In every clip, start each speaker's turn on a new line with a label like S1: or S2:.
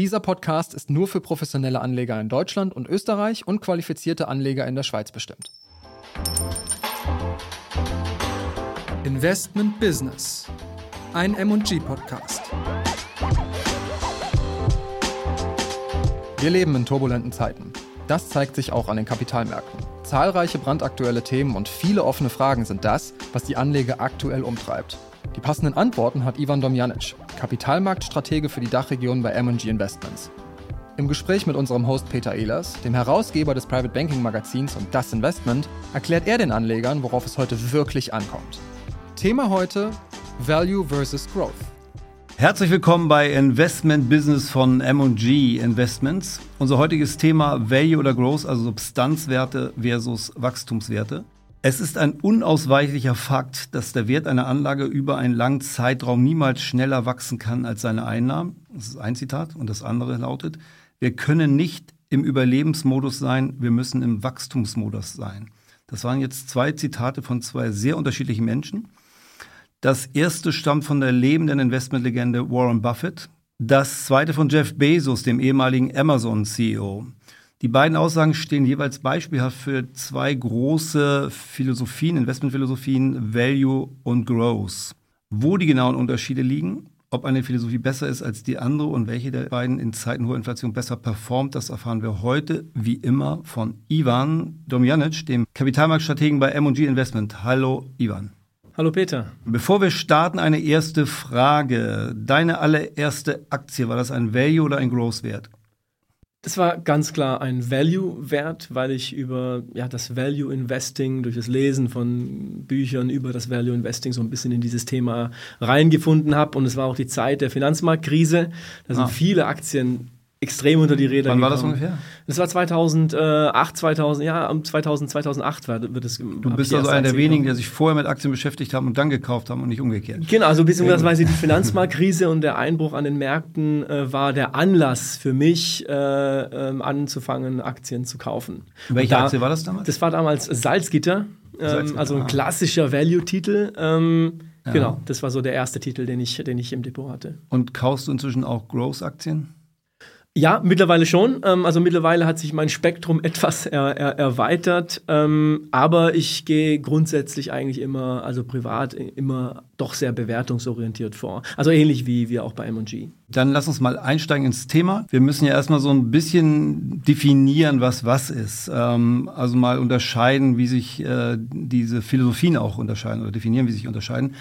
S1: Dieser Podcast ist nur für professionelle Anleger in Deutschland und Österreich und qualifizierte Anleger in der Schweiz bestimmt.
S2: Investment Business. Ein MG Podcast.
S1: Wir leben in turbulenten Zeiten. Das zeigt sich auch an den Kapitalmärkten. Zahlreiche brandaktuelle Themen und viele offene Fragen sind das, was die Anleger aktuell umtreibt. Die passenden Antworten hat Ivan Domjanic, Kapitalmarktstratege für die Dachregion bei M&G Investments. Im Gespräch mit unserem Host Peter Ehlers, dem Herausgeber des Private Banking Magazins und Das Investment, erklärt er den Anlegern, worauf es heute wirklich ankommt. Thema heute Value versus Growth.
S3: Herzlich willkommen bei Investment Business von M&G Investments. Unser heutiges Thema Value oder Growth, also Substanzwerte versus Wachstumswerte. Es ist ein unausweichlicher Fakt, dass der Wert einer Anlage über einen langen Zeitraum niemals schneller wachsen kann als seine Einnahmen. Das ist ein Zitat. Und das andere lautet, wir können nicht im Überlebensmodus sein, wir müssen im Wachstumsmodus sein. Das waren jetzt zwei Zitate von zwei sehr unterschiedlichen Menschen. Das erste stammt von der lebenden Investmentlegende Warren Buffett. Das zweite von Jeff Bezos, dem ehemaligen Amazon-CEO. Die beiden Aussagen stehen jeweils beispielhaft für zwei große Philosophien, Investmentphilosophien, Value und Growth. Wo die genauen Unterschiede liegen, ob eine Philosophie besser ist als die andere und welche der beiden in Zeiten hoher Inflation besser performt, das erfahren wir heute wie immer von Ivan Domjanic, dem Kapitalmarktstrategen bei M&G Investment. Hallo Ivan.
S4: Hallo Peter.
S3: Bevor wir starten, eine erste Frage. Deine allererste Aktie, war das ein Value oder ein Growth-Wert?
S4: Das war ganz klar ein Value-Wert, weil ich über ja, das Value-Investing, durch das Lesen von Büchern über das Value-Investing so ein bisschen in dieses Thema reingefunden habe. Und es war auch die Zeit der Finanzmarktkrise. Da sind ah. viele Aktien extrem unter die Räder
S3: Wann war das ungefähr?
S4: Das war 2008, 2000, ja, um 2000, 2008 war, wird es.
S3: Du bist also einer der wenigen, der sich vorher mit Aktien beschäftigt haben und dann gekauft haben und nicht umgekehrt.
S4: Genau, also beziehungsweise die Finanzmarktkrise und der Einbruch an den Märkten äh, war der Anlass für mich, äh, äh, anzufangen, Aktien zu kaufen.
S3: Welche da, Aktie war das damals?
S4: Das war damals Salzgitter, ähm, Salzgitter also ein ah. klassischer Value-Titel. Ähm, ja. Genau, das war so der erste Titel, den ich, den ich im Depot hatte.
S3: Und kaufst du inzwischen auch Growth-Aktien?
S4: Ja, mittlerweile schon. Ähm, also mittlerweile hat sich mein Spektrum etwas er, er, erweitert. Ähm, aber ich gehe grundsätzlich eigentlich immer, also privat, immer doch sehr bewertungsorientiert vor. Also ähnlich wie wir auch bei M&G.
S3: Dann lass uns mal einsteigen ins Thema. Wir müssen ja erstmal so ein bisschen definieren, was was ist. Ähm, also mal unterscheiden, wie sich äh, diese Philosophien auch unterscheiden oder definieren, wie sich unterscheiden.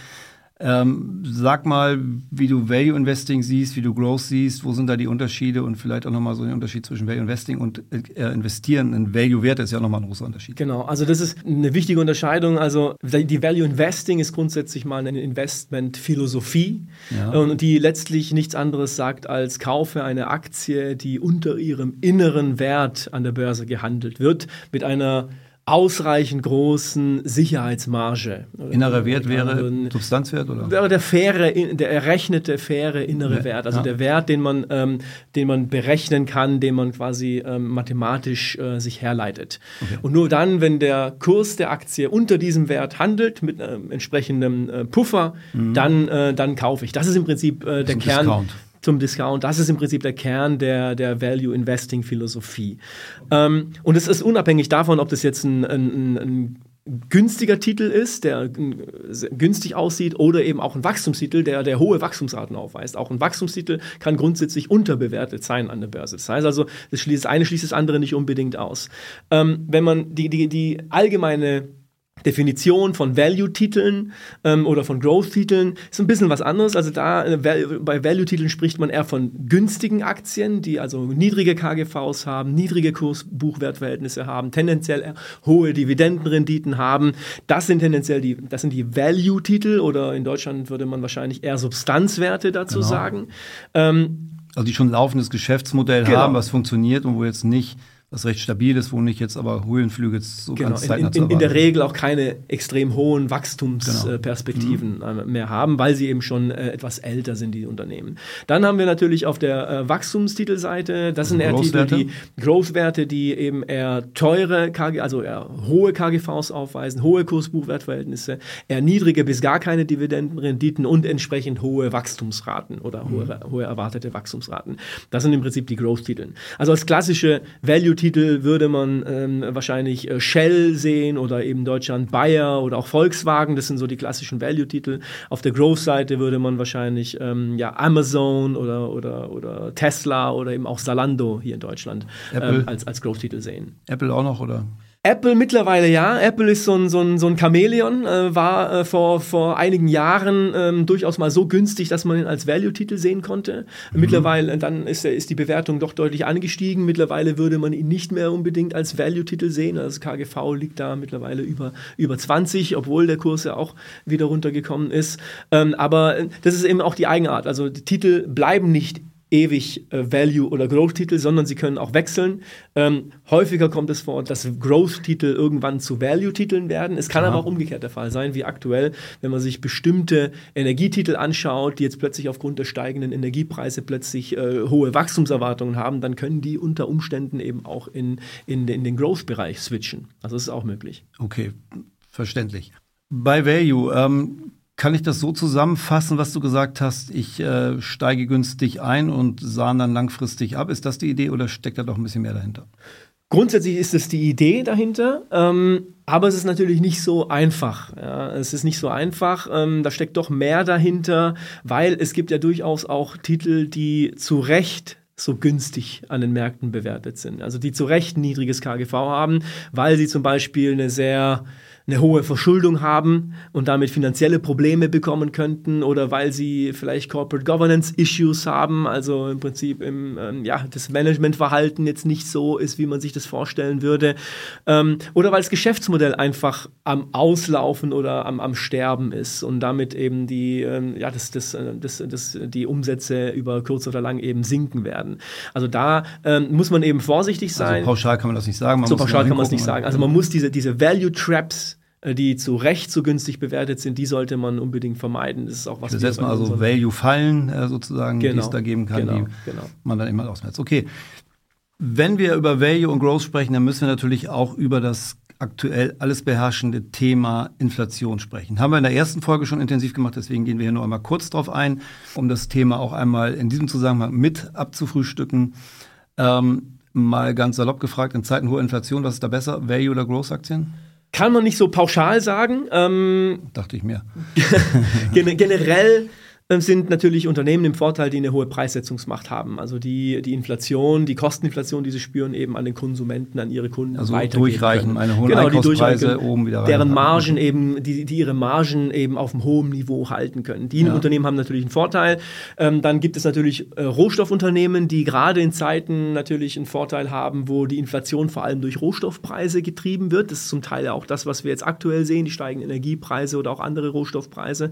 S3: Ähm, sag mal, wie du Value Investing siehst, wie du Growth siehst, wo sind da die Unterschiede und vielleicht auch nochmal so den Unterschied zwischen Value Investing und äh, Investieren in Value-Werte ist ja nochmal ein großer Unterschied.
S4: Genau, also das ist eine wichtige Unterscheidung. Also die Value Investing ist grundsätzlich mal eine Investmentphilosophie ja. und die letztlich nichts anderes sagt als kaufe eine Aktie, die unter ihrem inneren Wert an der Börse gehandelt wird, mit einer ausreichend großen Sicherheitsmarge.
S3: Innerer Wert wäre also Substanzwert oder?
S4: Wäre der faire, der errechnete faire innere Wert, also ja. der Wert, den man, ähm, den man berechnen kann, den man quasi ähm, mathematisch äh, sich herleitet. Okay. Und nur dann, wenn der Kurs der Aktie unter diesem Wert handelt mit ähm, entsprechendem äh, Puffer, mhm. dann, äh, dann kaufe ich. Das ist im Prinzip äh, der Kern. Discount zum Discount. Das ist im Prinzip der Kern der, der Value Investing Philosophie. Ähm, und es ist unabhängig davon, ob das jetzt ein, ein, ein günstiger Titel ist, der günstig aussieht, oder eben auch ein Wachstumstitel, der, der hohe Wachstumsraten aufweist. Auch ein Wachstumstitel kann grundsätzlich unterbewertet sein an der Börse. Das heißt also, das, schließt, das eine schließt das andere nicht unbedingt aus. Ähm, wenn man die, die, die allgemeine Definition von Value-Titeln ähm, oder von Growth-Titeln ist ein bisschen was anderes. Also da äh, bei Value-Titeln spricht man eher von günstigen Aktien, die also niedrige KGVs haben, niedrige Kurs-Buchwertverhältnisse haben, tendenziell hohe Dividendenrenditen haben. Das sind tendenziell die, das sind die Value-Titel oder in Deutschland würde man wahrscheinlich eher Substanzwerte dazu genau. sagen.
S3: Ähm, also die schon ein laufendes Geschäftsmodell genau. haben, was funktioniert und wo jetzt nicht was recht stabil ist, wo nicht jetzt aber Höhenflüge so
S4: genau.
S3: ganz
S4: zeitnah in, in, in der Regel auch keine extrem hohen Wachstumsperspektiven genau. mhm. mehr haben, weil sie eben schon äh, etwas älter sind, die Unternehmen. Dann haben wir natürlich auf der äh, Wachstumstitelseite, das sind eher Titel, die Growth-Werte, die eben eher teure, KG, also eher hohe KGVs aufweisen, hohe Kursbuchwertverhältnisse, eher niedrige bis gar keine Dividendenrenditen und entsprechend hohe Wachstumsraten oder mhm. hohe, hohe erwartete Wachstumsraten. Das sind im Prinzip die Growth-Titel. Also als klassische Value Titel würde man ähm, wahrscheinlich äh, Shell sehen oder eben Deutschland Bayer oder auch Volkswagen. Das sind so die klassischen Value-Titel. Auf der Growth-Seite würde man wahrscheinlich ähm, ja, Amazon oder, oder, oder Tesla oder eben auch Salando hier in Deutschland ähm, als, als Growth-Titel sehen.
S3: Apple auch noch, oder?
S4: Apple mittlerweile ja. Apple ist so ein, so ein, so ein Chamäleon, äh, war äh, vor, vor einigen Jahren ähm, durchaus mal so günstig, dass man ihn als Value-Titel sehen konnte. Mhm. Mittlerweile, dann ist, ist die Bewertung doch deutlich angestiegen. Mittlerweile würde man ihn nicht mehr unbedingt als Value-Titel sehen. Also KGV liegt da mittlerweile über, über 20, obwohl der Kurs ja auch wieder runtergekommen ist. Ähm, aber das ist eben auch die Eigenart. Also die Titel bleiben nicht ewig äh, Value- oder Growth-Titel, sondern sie können auch wechseln. Ähm, häufiger kommt es vor, dass Growth-Titel irgendwann zu Value-Titeln werden. Es kann ja. aber auch umgekehrt der Fall sein, wie aktuell, wenn man sich bestimmte Energietitel anschaut, die jetzt plötzlich aufgrund der steigenden Energiepreise plötzlich äh, hohe Wachstumserwartungen haben, dann können die unter Umständen eben auch in, in, in den Growth-Bereich switchen. Also das ist auch möglich.
S3: Okay, verständlich. Bei Value, ähm, kann ich das so zusammenfassen, was du gesagt hast? Ich äh, steige günstig ein und sah dann langfristig ab. Ist das die Idee oder steckt da doch ein bisschen mehr dahinter?
S4: Grundsätzlich ist es die Idee dahinter, ähm, aber es ist natürlich nicht so einfach. Ja. Es ist nicht so einfach, ähm, da steckt doch mehr dahinter, weil es gibt ja durchaus auch Titel, die zu Recht so günstig an den Märkten bewertet sind. Also die zu Recht niedriges KGV haben, weil sie zum Beispiel eine sehr eine hohe Verschuldung haben und damit finanzielle Probleme bekommen könnten oder weil sie vielleicht Corporate Governance Issues haben, also im Prinzip im, ähm, ja, das Managementverhalten jetzt nicht so ist, wie man sich das vorstellen würde, ähm, oder weil das Geschäftsmodell einfach am Auslaufen oder am, am Sterben ist und damit eben die, ähm, ja, das, das, äh, das, das, die Umsätze über kurz oder lang eben sinken werden. Also da ähm, muss man eben vorsichtig also sein. Also
S3: pauschal kann man das nicht sagen. Man
S4: so pauschal kann man es nicht sagen. Also man muss diese, diese Value Traps die zu Recht so günstig bewertet sind, die sollte man unbedingt vermeiden. Das ist auch was
S3: wir setzen wir also Value-Fallen äh, sozusagen, genau, die es da geben kann, genau, die genau. man dann immer ausmerzt. Okay. Wenn wir über Value und Growth sprechen, dann müssen wir natürlich auch über das aktuell alles beherrschende Thema Inflation sprechen. Haben wir in der ersten Folge schon intensiv gemacht, deswegen gehen wir hier nur einmal kurz drauf ein, um das Thema auch einmal in diesem Zusammenhang mit abzufrühstücken. Ähm, mal ganz salopp gefragt, in Zeiten hoher Inflation, was ist da besser, Value oder Growth-Aktien?
S4: Kann man nicht so pauschal sagen. Ähm,
S3: Dachte ich mir.
S4: generell sind natürlich Unternehmen im Vorteil, die eine hohe Preissetzungsmacht haben. Also die, die Inflation, die Kosteninflation, die sie spüren, eben an den Konsumenten, an ihre Kunden
S3: also durchreichen, eine hohe genau, Einkaufspreise oben wieder rein.
S4: Deren Margen eben, die, die ihre Margen eben auf einem hohen Niveau halten können. Die ja. Unternehmen haben natürlich einen Vorteil. Ähm, dann gibt es natürlich äh, Rohstoffunternehmen, die gerade in Zeiten natürlich einen Vorteil haben, wo die Inflation vor allem durch Rohstoffpreise getrieben wird. Das ist zum Teil auch das, was wir jetzt aktuell sehen, die steigenden Energiepreise oder auch andere Rohstoffpreise.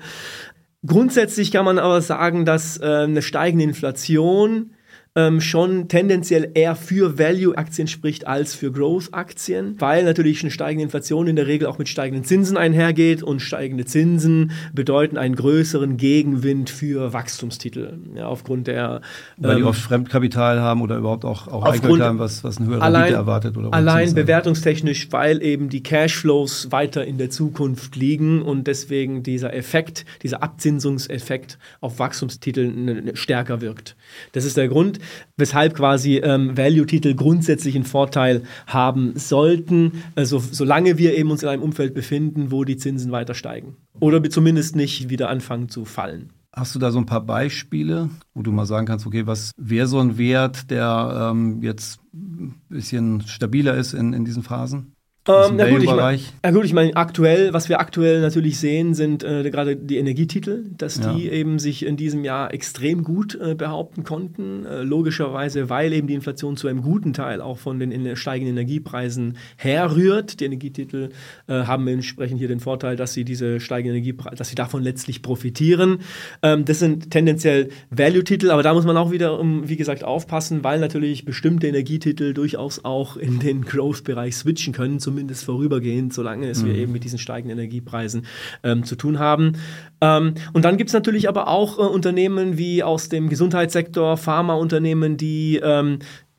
S4: Grundsätzlich kann man aber sagen, dass äh, eine steigende Inflation ähm, schon tendenziell eher für Value-Aktien spricht als für Growth-Aktien, weil natürlich eine steigende Inflation in der Regel auch mit steigenden Zinsen einhergeht und steigende Zinsen bedeuten einen größeren Gegenwind für Wachstumstitel. Ja, aufgrund der.
S3: Weil ähm, die oft Fremdkapital haben oder überhaupt auch, auch Eigenkapital haben, was, was eine höhere allein, Rendite erwartet. Oder
S4: allein bewertungstechnisch, weil eben die Cashflows weiter in der Zukunft liegen und deswegen dieser Effekt, dieser Abzinsungseffekt auf Wachstumstitel stärker wirkt. Das ist der Grund weshalb quasi ähm, Value-Titel grundsätzlich einen Vorteil haben sollten, also solange wir eben uns in einem Umfeld befinden, wo die Zinsen weiter steigen. Oder zumindest nicht wieder anfangen zu fallen.
S3: Hast du da so ein paar Beispiele, wo du mal sagen kannst, okay, was wäre so ein Wert, der ähm, jetzt ein bisschen stabiler ist in, in diesen Phasen?
S4: Ähm, na gut, ich mein, ja gut, ich meine, aktuell, was wir aktuell natürlich sehen, sind äh, gerade die Energietitel, dass ja. die eben sich in diesem Jahr extrem gut äh, behaupten konnten. Äh, logischerweise, weil eben die Inflation zu einem guten Teil auch von den steigenden Energiepreisen herrührt. Die Energietitel äh, haben entsprechend hier den Vorteil, dass sie diese steigenden Energiepreise, dass sie davon letztlich profitieren. Ähm, das sind tendenziell Value-Titel, aber da muss man auch wieder, um, wie gesagt, aufpassen, weil natürlich bestimmte Energietitel durchaus auch in den Growth-Bereich switchen können, zum zumindest vorübergehend, solange es mhm. wir eben mit diesen steigenden Energiepreisen ähm, zu tun haben. Ähm, und dann gibt es natürlich aber auch äh, Unternehmen wie aus dem Gesundheitssektor, Pharmaunternehmen, die ähm,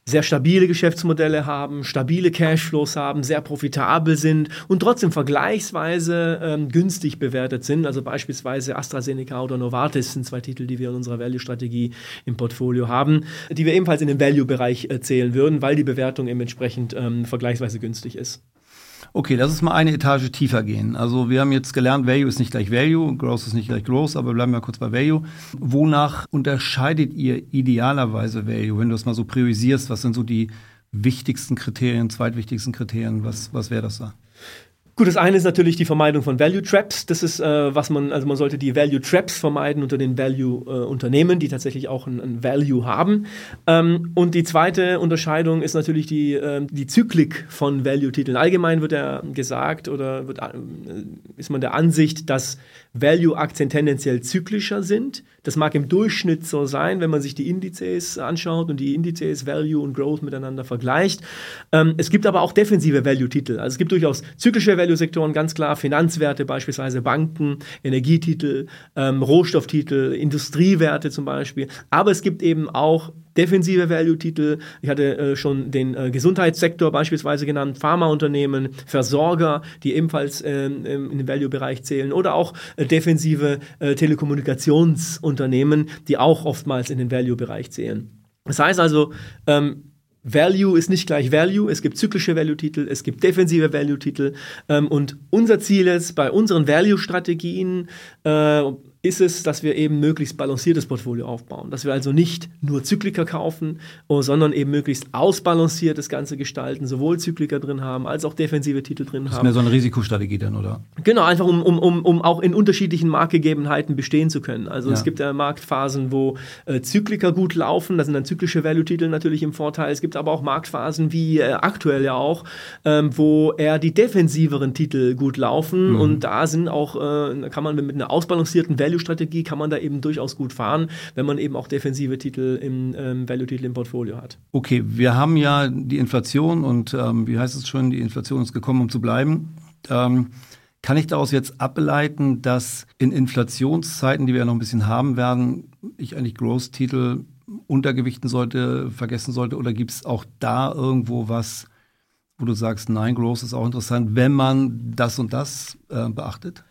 S4: sehr stabile Geschäftsmodelle haben, stabile Cashflows haben, sehr profitabel sind und trotzdem vergleichsweise ähm, günstig bewertet sind. Also beispielsweise AstraZeneca oder Novartis sind zwei Titel, die wir in unserer Value-Strategie im Portfolio haben, die wir ebenfalls in den Value-Bereich äh, zählen würden, weil die Bewertung eben entsprechend ähm, vergleichsweise günstig ist.
S3: Okay, lass uns mal eine Etage tiefer gehen. Also wir haben jetzt gelernt, Value ist nicht gleich Value, Growth ist nicht gleich Growth, aber bleiben wir kurz bei Value. Wonach unterscheidet ihr idealerweise Value, wenn du das mal so priorisierst? Was sind so die wichtigsten Kriterien, zweitwichtigsten Kriterien? Was, was wäre das da?
S4: Gut, das eine ist natürlich die Vermeidung von Value Traps. Das ist, äh, was man, also man sollte die Value Traps vermeiden unter den Value äh, die tatsächlich auch ein, ein Value haben. Ähm, und die zweite Unterscheidung ist natürlich die, äh, die Zyklik von Value Titeln. Allgemein wird ja gesagt oder wird, äh, ist man der Ansicht, dass Value-Aktien tendenziell zyklischer sind. Das mag im Durchschnitt so sein, wenn man sich die Indizes anschaut und die Indizes Value und Growth miteinander vergleicht. Ähm, es gibt aber auch defensive Value-Titel. Also es gibt durchaus zyklische Value-Sektoren, ganz klar, Finanzwerte, beispielsweise Banken, Energietitel, ähm, Rohstofftitel, Industriewerte zum Beispiel. Aber es gibt eben auch defensive Value-Titel. Ich hatte äh, schon den äh, Gesundheitssektor beispielsweise genannt, Pharmaunternehmen, Versorger, die ebenfalls ähm, in den Value-Bereich zählen oder auch äh, defensive äh, Telekommunikationsunternehmen, die auch oftmals in den Value-Bereich zählen. Das heißt also, ähm, Value ist nicht gleich Value. Es gibt zyklische Value-Titel, es gibt defensive Value-Titel. Ähm, und unser Ziel ist bei unseren Value-Strategien, äh, ist es, dass wir eben möglichst balanciertes Portfolio aufbauen. Dass wir also nicht nur Zykliker kaufen, oh, sondern eben möglichst ausbalanciert das Ganze gestalten, sowohl Zykliker drin haben, als auch defensive Titel drin haben. Das ist
S3: mehr so eine Risikostrategie dann, oder?
S4: Genau, einfach um, um, um, um auch in unterschiedlichen Marktgegebenheiten bestehen zu können. Also ja. es gibt ja Marktphasen, wo äh, Zykliker gut laufen, da sind dann zyklische Value-Titel natürlich im Vorteil. Es gibt aber auch Marktphasen, wie äh, aktuell ja auch, ähm, wo eher die defensiveren Titel gut laufen mhm. und da sind auch, äh, da kann man mit einer ausbalancierten Value Value-Strategie kann man da eben durchaus gut fahren, wenn man eben auch defensive Titel im ähm, Value-Titel im Portfolio hat.
S3: Okay, wir haben ja die Inflation und ähm, wie heißt es schon, die Inflation ist gekommen, um zu bleiben. Ähm, kann ich daraus jetzt ableiten, dass in Inflationszeiten, die wir ja noch ein bisschen haben werden, ich eigentlich Growth-Titel untergewichten sollte, vergessen sollte? Oder gibt es auch da irgendwo was, wo du sagst, nein, Growth ist auch interessant, wenn man das und das äh, beachtet?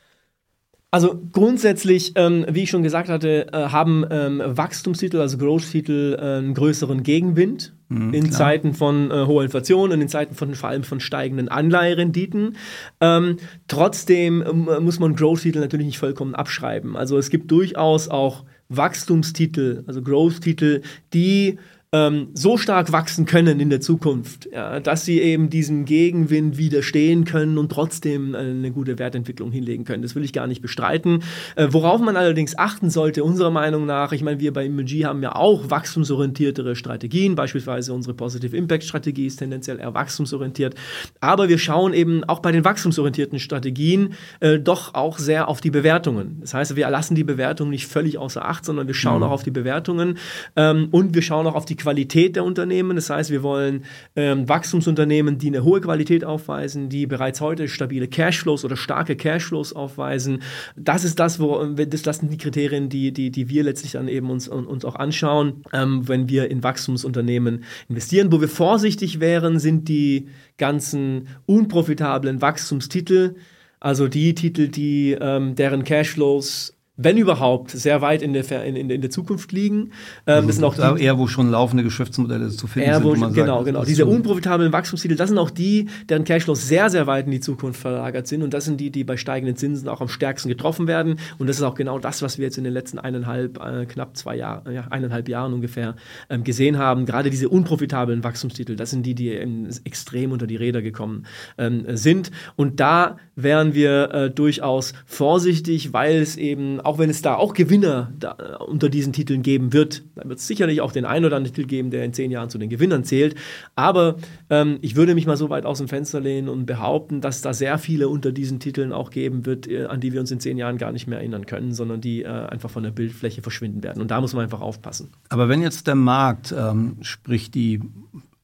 S4: Also grundsätzlich, ähm, wie ich schon gesagt hatte, äh, haben ähm, Wachstumstitel, also Growth-Titel, äh, einen größeren Gegenwind mhm, in klar. Zeiten von äh, hoher Inflation und in Zeiten von vor allem von steigenden Anleiherenditen. Ähm, trotzdem ähm, muss man Growth-Titel natürlich nicht vollkommen abschreiben. Also es gibt durchaus auch Wachstumstitel, also Growth-Titel, die ähm, so stark wachsen können in der Zukunft, ja, dass sie eben diesem Gegenwind widerstehen können und trotzdem eine gute Wertentwicklung hinlegen können. Das will ich gar nicht bestreiten. Äh, worauf man allerdings achten sollte, unserer Meinung nach, ich meine, wir bei MG haben ja auch wachstumsorientiertere Strategien, beispielsweise unsere Positive Impact Strategie ist tendenziell eher wachstumsorientiert, aber wir schauen eben auch bei den wachstumsorientierten Strategien äh, doch auch sehr auf die Bewertungen. Das heißt, wir lassen die Bewertungen nicht völlig außer Acht, sondern wir schauen mhm. auch auf die Bewertungen ähm, und wir schauen auch auf die Qualität der Unternehmen. Das heißt, wir wollen ähm, Wachstumsunternehmen, die eine hohe Qualität aufweisen, die bereits heute stabile Cashflows oder starke Cashflows aufweisen. Das ist das, wo das, das sind die Kriterien, die, die, die wir letztlich dann eben uns, uns auch anschauen, ähm, wenn wir in Wachstumsunternehmen investieren. Wo wir vorsichtig wären, sind die ganzen unprofitablen Wachstumstitel, also die Titel, die ähm, deren Cashflows wenn überhaupt, sehr weit in der, in, in, in der Zukunft liegen.
S3: Ähm, also das sind auch die, eher, wo schon laufende Geschäftsmodelle zu finden
S4: sind.
S3: Wo,
S4: genau, sagt, genau. Diese unprofitablen Wachstumstitel, das sind auch die, deren Cashflows sehr, sehr weit in die Zukunft verlagert sind. Und das sind die, die bei steigenden Zinsen auch am stärksten getroffen werden. Und das ist auch genau das, was wir jetzt in den letzten eineinhalb, äh, knapp zwei Jahren, ja, eineinhalb Jahren ungefähr ähm, gesehen haben. Gerade diese unprofitablen Wachstumstitel, das sind die, die extrem unter die Räder gekommen ähm, sind. Und da wären wir äh, durchaus vorsichtig, weil es eben auch wenn es da auch Gewinner da, äh, unter diesen Titeln geben wird, dann wird es sicherlich auch den einen oder anderen Titel geben, der in zehn Jahren zu den Gewinnern zählt. Aber ähm, ich würde mich mal so weit aus dem Fenster lehnen und behaupten, dass da sehr viele unter diesen Titeln auch geben wird, äh, an die wir uns in zehn Jahren gar nicht mehr erinnern können, sondern die äh, einfach von der Bildfläche verschwinden werden. Und da muss man einfach aufpassen.
S3: Aber wenn jetzt der Markt, ähm, sprich die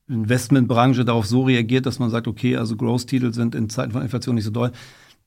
S3: Investmentbranche darauf so reagiert, dass man sagt, okay, also Growth-Titel sind in Zeiten von Inflation nicht so doll,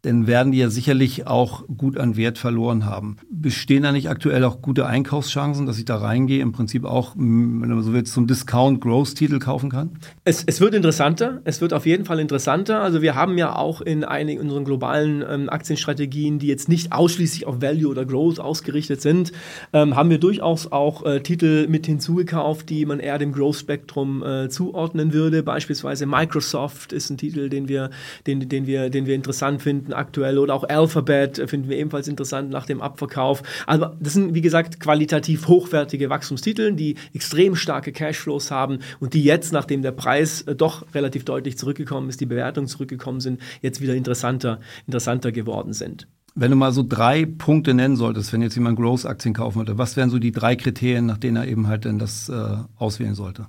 S3: dann werden die ja sicherlich auch gut an Wert verloren haben. Bestehen da nicht aktuell auch gute Einkaufschancen, dass ich da reingehe, im Prinzip auch, wenn man so will, zum Discount-Growth-Titel kaufen kann?
S4: Es, es, wird interessanter. Es wird auf jeden Fall interessanter. Also wir haben ja auch in einigen unseren globalen ähm, Aktienstrategien, die jetzt nicht ausschließlich auf Value oder Growth ausgerichtet sind, ähm, haben wir durchaus auch äh, Titel mit hinzugekauft, die man eher dem Growth-Spektrum äh, zuordnen würde. Beispielsweise Microsoft ist ein Titel, den wir, den, den wir, den wir interessant finden aktuell oder auch Alphabet finden wir ebenfalls interessant nach dem Abverkauf. Also das sind, wie gesagt, qualitativ hochwertige Wachstumstitel, die extrem starke Cashflows haben und die jetzt, nachdem der Preis äh, doch relativ deutlich zurückgekommen ist, die Bewertungen zurückgekommen sind, jetzt wieder interessanter, interessanter geworden sind.
S3: Wenn du mal so drei Punkte nennen solltest, wenn jetzt jemand Growth-Aktien kaufen würde, was wären so die drei Kriterien, nach denen er eben halt dann das äh, auswählen sollte?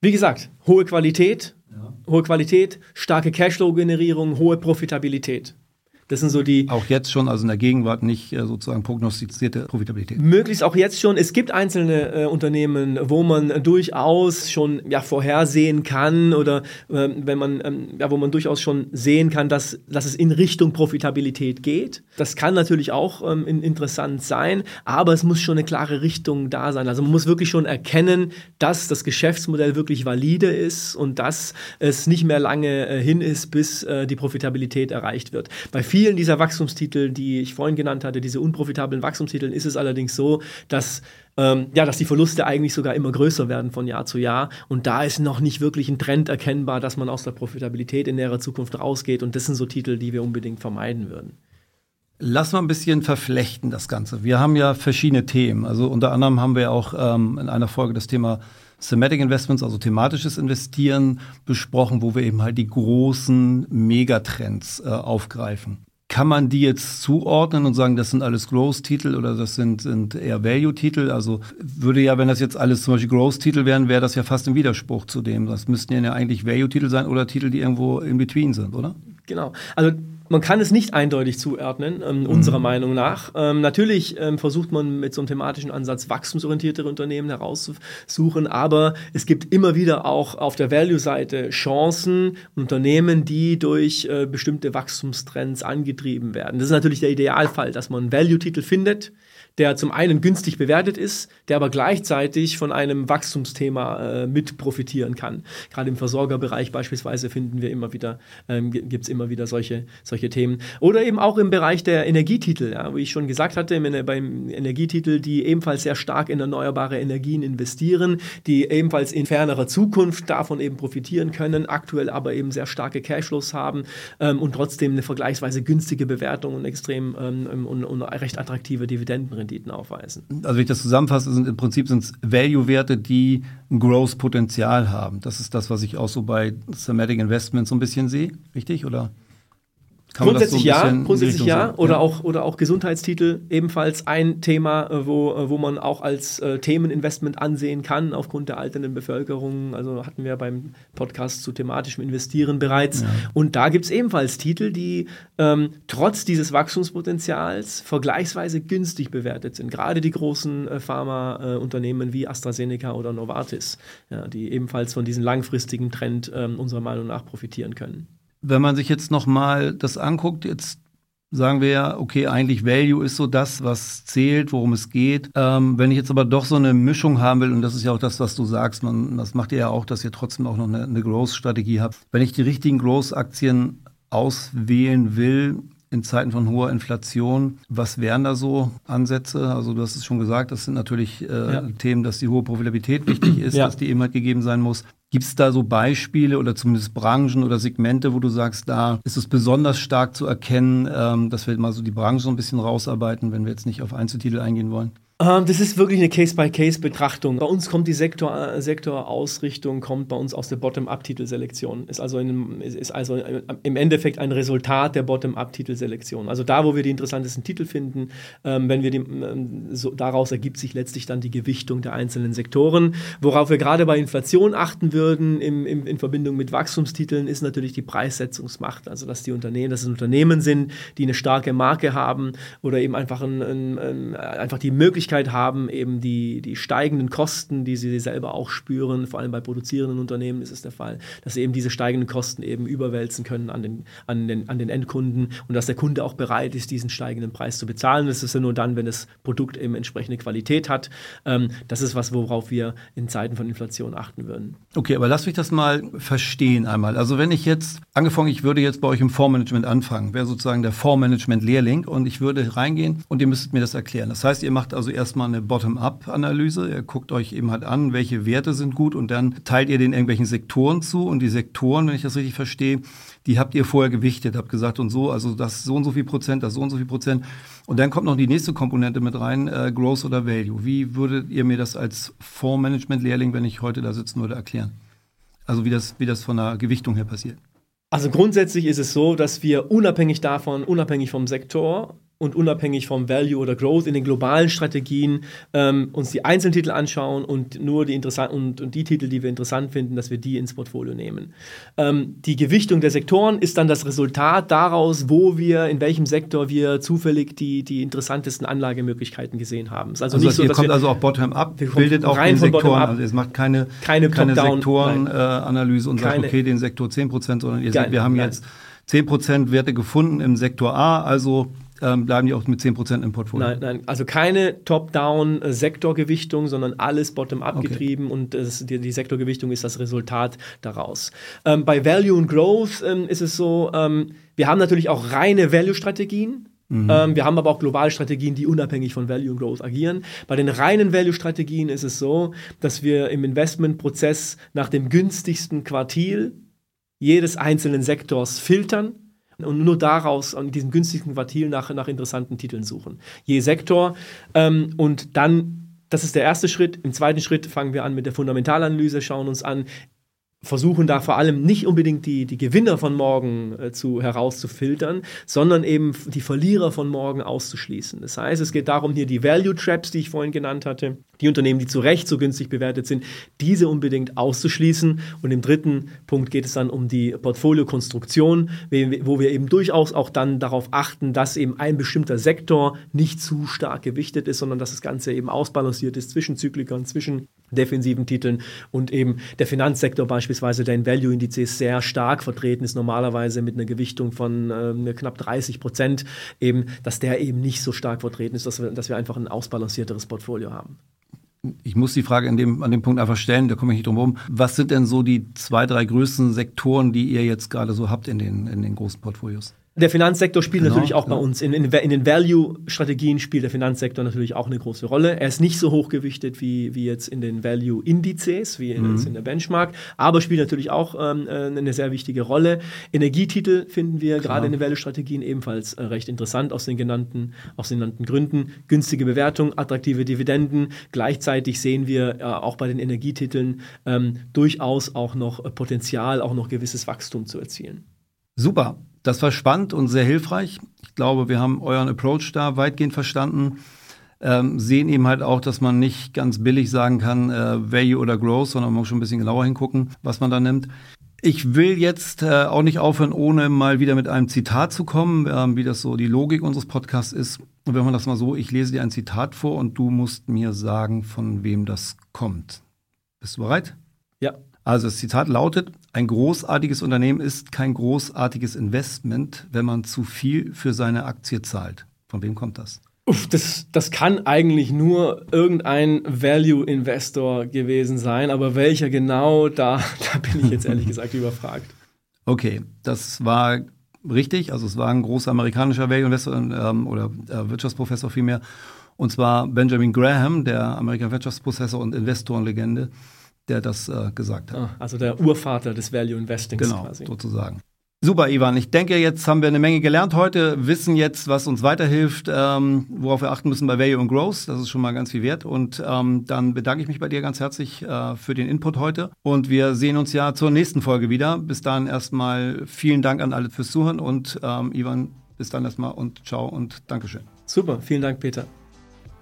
S4: Wie gesagt, hohe Qualität, ja. hohe Qualität, starke Cashflow-Generierung, hohe Profitabilität. Das sind so die.
S3: Auch jetzt schon, also in der Gegenwart nicht äh, sozusagen prognostizierte Profitabilität.
S4: Möglichst auch jetzt schon. Es gibt einzelne äh, Unternehmen, wo man durchaus schon ja, vorhersehen kann oder äh, wenn man, ähm, ja, wo man durchaus schon sehen kann, dass, dass es in Richtung Profitabilität geht. Das kann natürlich auch ähm, interessant sein, aber es muss schon eine klare Richtung da sein. Also man muss wirklich schon erkennen, dass das Geschäftsmodell wirklich valide ist und dass es nicht mehr lange äh, hin ist, bis äh, die Profitabilität erreicht wird. Bei vielen vielen dieser Wachstumstitel, die ich vorhin genannt hatte, diese unprofitablen Wachstumstiteln, ist es allerdings so, dass ähm, ja, dass die Verluste eigentlich sogar immer größer werden von Jahr zu Jahr. Und da ist noch nicht wirklich ein Trend erkennbar, dass man aus der Profitabilität in näherer Zukunft rausgeht. Und das sind so Titel, die wir unbedingt vermeiden würden.
S3: Lass mal ein bisschen verflechten das Ganze. Wir haben ja verschiedene Themen. Also unter anderem haben wir auch ähm, in einer Folge das Thema Thematic Investments, also thematisches Investieren, besprochen, wo wir eben halt die großen Megatrends äh, aufgreifen. Kann man die jetzt zuordnen und sagen, das sind alles Growth-Titel oder das sind, sind eher Value-Titel? Also würde ja, wenn das jetzt alles zum Beispiel Growth-Titel wären, wäre das ja fast im Widerspruch zu dem. Das müssten ja eigentlich Value-Titel sein oder Titel, die irgendwo in between sind, oder?
S4: Genau. Also man kann es nicht eindeutig zuordnen, ähm, unserer mhm. Meinung nach. Ähm, natürlich ähm, versucht man mit so einem thematischen Ansatz wachstumsorientiertere Unternehmen herauszusuchen, aber es gibt immer wieder auch auf der Value-Seite Chancen, Unternehmen, die durch äh, bestimmte Wachstumstrends angetrieben werden. Das ist natürlich der Idealfall, dass man einen Value-Titel findet, der zum einen günstig bewertet ist, der aber gleichzeitig von einem Wachstumsthema äh, mit profitieren kann. Gerade im Versorgerbereich beispielsweise finden wir immer wieder, ähm, gibt es immer wieder solche, solche Themen. Oder eben auch im Bereich der Energietitel, ja, wie ich schon gesagt hatte, beim Energietitel, die ebenfalls sehr stark in erneuerbare Energien investieren, die ebenfalls in fernerer Zukunft davon eben profitieren können, aktuell aber eben sehr starke Cashflows haben ähm, und trotzdem eine vergleichsweise günstige Bewertung und extrem ähm, und, und recht attraktive Dividenden Renditen aufweisen.
S3: Also wenn ich das zusammenfasse, sind im Prinzip sind es Value-Werte, die ein Growth-Potenzial haben. Das ist das, was ich auch so bei Thematic Investments so ein bisschen sehe, richtig? Oder?
S4: Grundsätzlich so ja, grundsätzlich ja. Oder, ja. Auch, oder auch Gesundheitstitel, ebenfalls ein Thema, äh, wo, äh, wo man auch als äh, Themeninvestment ansehen kann, aufgrund der alternden Bevölkerung. Also hatten wir beim Podcast zu thematischem Investieren bereits. Ja. Und da gibt es ebenfalls Titel, die ähm, trotz dieses Wachstumspotenzials vergleichsweise günstig bewertet sind. Gerade die großen äh, Pharmaunternehmen äh, wie AstraZeneca oder Novartis, ja, die ebenfalls von diesem langfristigen Trend ähm, unserer Meinung nach profitieren können
S3: wenn man sich jetzt noch mal das anguckt, jetzt sagen wir ja, okay, eigentlich Value ist so das, was zählt, worum es geht. Ähm, wenn ich jetzt aber doch so eine Mischung haben will, und das ist ja auch das, was du sagst, man, das macht ihr ja auch, dass ihr trotzdem auch noch eine, eine Growth-Strategie habt. Wenn ich die richtigen Growth-Aktien auswählen will, in Zeiten von hoher Inflation. Was wären da so Ansätze? Also du hast es schon gesagt, das sind natürlich äh, ja. Themen, dass die hohe Profitabilität wichtig ist, ja. dass die eben halt gegeben sein muss. Gibt es da so Beispiele oder zumindest Branchen oder Segmente, wo du sagst, da ist es besonders stark zu erkennen, ähm, dass wir mal so die Branche so ein bisschen rausarbeiten, wenn wir jetzt nicht auf Einzeltitel eingehen wollen?
S4: Ähm, das ist wirklich eine Case-by-Case-Betrachtung. Bei uns kommt die Sektor, äh, Sektorausrichtung kommt bei uns aus der Bottom-up-Titelselektion. Ist also, ist also im Endeffekt ein Resultat der Bottom-up-Titelselektion. Also da, wo wir die interessantesten Titel finden, ähm, wenn wir die, ähm, so, daraus ergibt sich letztlich dann die Gewichtung der einzelnen Sektoren. Worauf wir gerade bei Inflation achten würden im, im, in Verbindung mit Wachstumstiteln, ist natürlich die Preissetzungsmacht. Also dass die Unternehmen, dass es Unternehmen sind, die eine starke Marke haben oder eben einfach, ein, ein, ein, einfach die Möglichkeit Möglichkeit haben, eben die, die steigenden Kosten, die sie selber auch spüren, vor allem bei produzierenden Unternehmen ist es der Fall, dass sie eben diese steigenden Kosten eben überwälzen können an den, an den, an den Endkunden und dass der Kunde auch bereit ist, diesen steigenden Preis zu bezahlen. Das ist ja nur dann, wenn das Produkt eben entsprechende Qualität hat. Ähm, das ist was, worauf wir in Zeiten von Inflation achten würden.
S3: Okay, aber lass mich das mal verstehen einmal. Also wenn ich jetzt angefangen, ich würde jetzt bei euch im Fondsmanagement anfangen, wäre sozusagen der Fondsmanagement-Lehrling und ich würde reingehen und ihr müsstet mir das erklären. Das heißt, ihr macht also erstmal eine Bottom-up-Analyse. Ihr guckt euch eben halt an, welche Werte sind gut und dann teilt ihr den irgendwelchen Sektoren zu. Und die Sektoren, wenn ich das richtig verstehe, die habt ihr vorher gewichtet, habt gesagt und so, also das so und so viel Prozent, das so und so viel Prozent. Und dann kommt noch die nächste Komponente mit rein, äh, Growth oder Value. Wie würdet ihr mir das als Fondsmanagement-Lehrling, wenn ich heute da sitzen würde, erklären? Also wie das, wie das von der Gewichtung her passiert.
S4: Also grundsätzlich ist es so, dass wir unabhängig davon, unabhängig vom Sektor, und unabhängig vom Value oder Growth in den globalen Strategien ähm, uns die Einzeltitel anschauen und nur die interessant und, und, die Titel, die wir interessant finden, dass wir die ins Portfolio nehmen. Ähm, die Gewichtung der Sektoren ist dann das Resultat daraus, wo wir in welchem Sektor wir zufällig die, die interessantesten Anlagemöglichkeiten gesehen haben.
S3: also, also nicht so, ihr kommt wir, also auch bottom up, bildet auch den Sektoren, also es macht keine keine, keine Sektorenanalyse äh, und sagt okay den Sektor 10%, sondern ihr seht, wir haben nein. jetzt 10% Werte gefunden im Sektor A, also ähm, bleiben die auch mit 10% im Portfolio?
S4: Nein, nein, also keine Top-Down-Sektorgewichtung, sondern alles bottom-up okay. getrieben und das, die, die, Sektorgewichtung ist das Resultat daraus. Ähm, bei Value und Growth ähm, ist es so, ähm, wir haben natürlich auch reine Value-Strategien. Mhm. Ähm, wir haben aber auch globale Strategien, die unabhängig von Value und Growth agieren. Bei den reinen Value-Strategien ist es so, dass wir im Investmentprozess nach dem günstigsten Quartil jedes einzelnen Sektors filtern und nur daraus, an diesem günstigen Quartil nach, nach interessanten Titeln suchen. Je Sektor. Ähm, und dann, das ist der erste Schritt. Im zweiten Schritt fangen wir an mit der Fundamentalanalyse, schauen uns an, versuchen da vor allem nicht unbedingt die, die Gewinner von morgen äh, zu, herauszufiltern, sondern eben die Verlierer von morgen auszuschließen. Das heißt, es geht darum, hier die Value Traps, die ich vorhin genannt hatte, die Unternehmen, die zu Recht so günstig bewertet sind, diese unbedingt auszuschließen. Und im dritten Punkt geht es dann um die Portfoliokonstruktion, wo wir eben durchaus auch dann darauf achten, dass eben ein bestimmter Sektor nicht zu stark gewichtet ist, sondern dass das Ganze eben ausbalanciert ist zwischen Zyklikern, zwischen defensiven Titeln und eben der Finanzsektor beispielsweise, der in Value-Indizes sehr stark vertreten ist, normalerweise mit einer Gewichtung von äh, knapp 30 Prozent, eben, dass der eben nicht so stark vertreten ist, dass wir, dass wir einfach ein ausbalancierteres Portfolio haben.
S3: Ich muss die Frage dem, an dem Punkt einfach stellen, da komme ich nicht drum herum. Was sind denn so die zwei, drei größten Sektoren, die ihr jetzt gerade so habt in den, in den großen Portfolios?
S4: Der Finanzsektor spielt genau, natürlich auch ja. bei uns. In, in, in den Value-Strategien spielt der Finanzsektor natürlich auch eine große Rolle. Er ist nicht so hochgewichtet wie, wie jetzt in den Value-Indizes, wie in, mhm. in, der Benchmark, aber spielt natürlich auch ähm, äh, eine sehr wichtige Rolle. Energietitel finden wir gerade in den Value-Strategien ebenfalls äh, recht interessant aus den, genannten, aus den genannten Gründen. Günstige Bewertung, attraktive Dividenden. Gleichzeitig sehen wir äh, auch bei den Energietiteln ähm, durchaus auch noch Potenzial, auch noch gewisses Wachstum zu erzielen.
S3: Super. Das war spannend und sehr hilfreich. Ich glaube, wir haben euren Approach da weitgehend verstanden. Ähm, sehen eben halt auch, dass man nicht ganz billig sagen kann, äh, Value oder Growth, sondern man muss schon ein bisschen genauer hingucken, was man da nimmt. Ich will jetzt äh, auch nicht aufhören, ohne mal wieder mit einem Zitat zu kommen, äh, wie das so die Logik unseres Podcasts ist. Und wenn man das mal so, ich lese dir ein Zitat vor und du musst mir sagen, von wem das kommt. Bist du bereit?
S4: Ja.
S3: Also das Zitat lautet, ein großartiges Unternehmen ist kein großartiges Investment, wenn man zu viel für seine Aktie zahlt. Von wem kommt das?
S4: Uff, das, das kann eigentlich nur irgendein Value-Investor gewesen sein, aber welcher genau, da, da bin ich jetzt ehrlich gesagt überfragt.
S3: Okay, das war richtig. Also es war ein großer amerikanischer Value Investor ähm, oder äh, Wirtschaftsprofessor vielmehr. Und zwar Benjamin Graham, der Amerikaner Wirtschaftsprofessor und Investorenlegende, der das äh, gesagt hat. Ah,
S4: also der Urvater des Value Investings
S3: genau, quasi. sozusagen. Super, Ivan. Ich denke, jetzt haben wir eine Menge gelernt heute, wissen jetzt, was uns weiterhilft, ähm, worauf wir achten müssen bei Value und Growth. Das ist schon mal ganz viel wert. Und ähm, dann bedanke ich mich bei dir ganz herzlich äh, für den Input heute. Und wir sehen uns ja zur nächsten Folge wieder. Bis dann erstmal vielen Dank an alle fürs Zuhören und ähm, Ivan, bis dann erstmal und ciao und Dankeschön.
S4: Super, vielen Dank, Peter.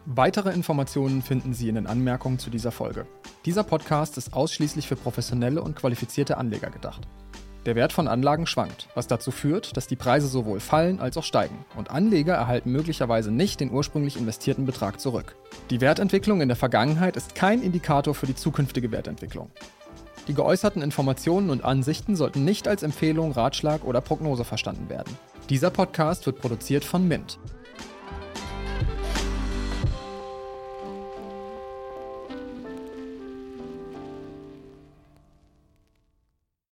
S1: Weitere Informationen finden Sie in den Anmerkungen zu dieser Folge. Dieser Podcast ist ausschließlich für professionelle und qualifizierte Anleger gedacht. Der Wert von Anlagen schwankt, was dazu führt, dass die Preise sowohl fallen als auch steigen und Anleger erhalten möglicherweise nicht den ursprünglich investierten Betrag zurück. Die Wertentwicklung in der Vergangenheit ist kein Indikator für die zukünftige Wertentwicklung. Die geäußerten Informationen und Ansichten sollten nicht als Empfehlung, Ratschlag oder Prognose verstanden werden. Dieser Podcast wird produziert von Mint,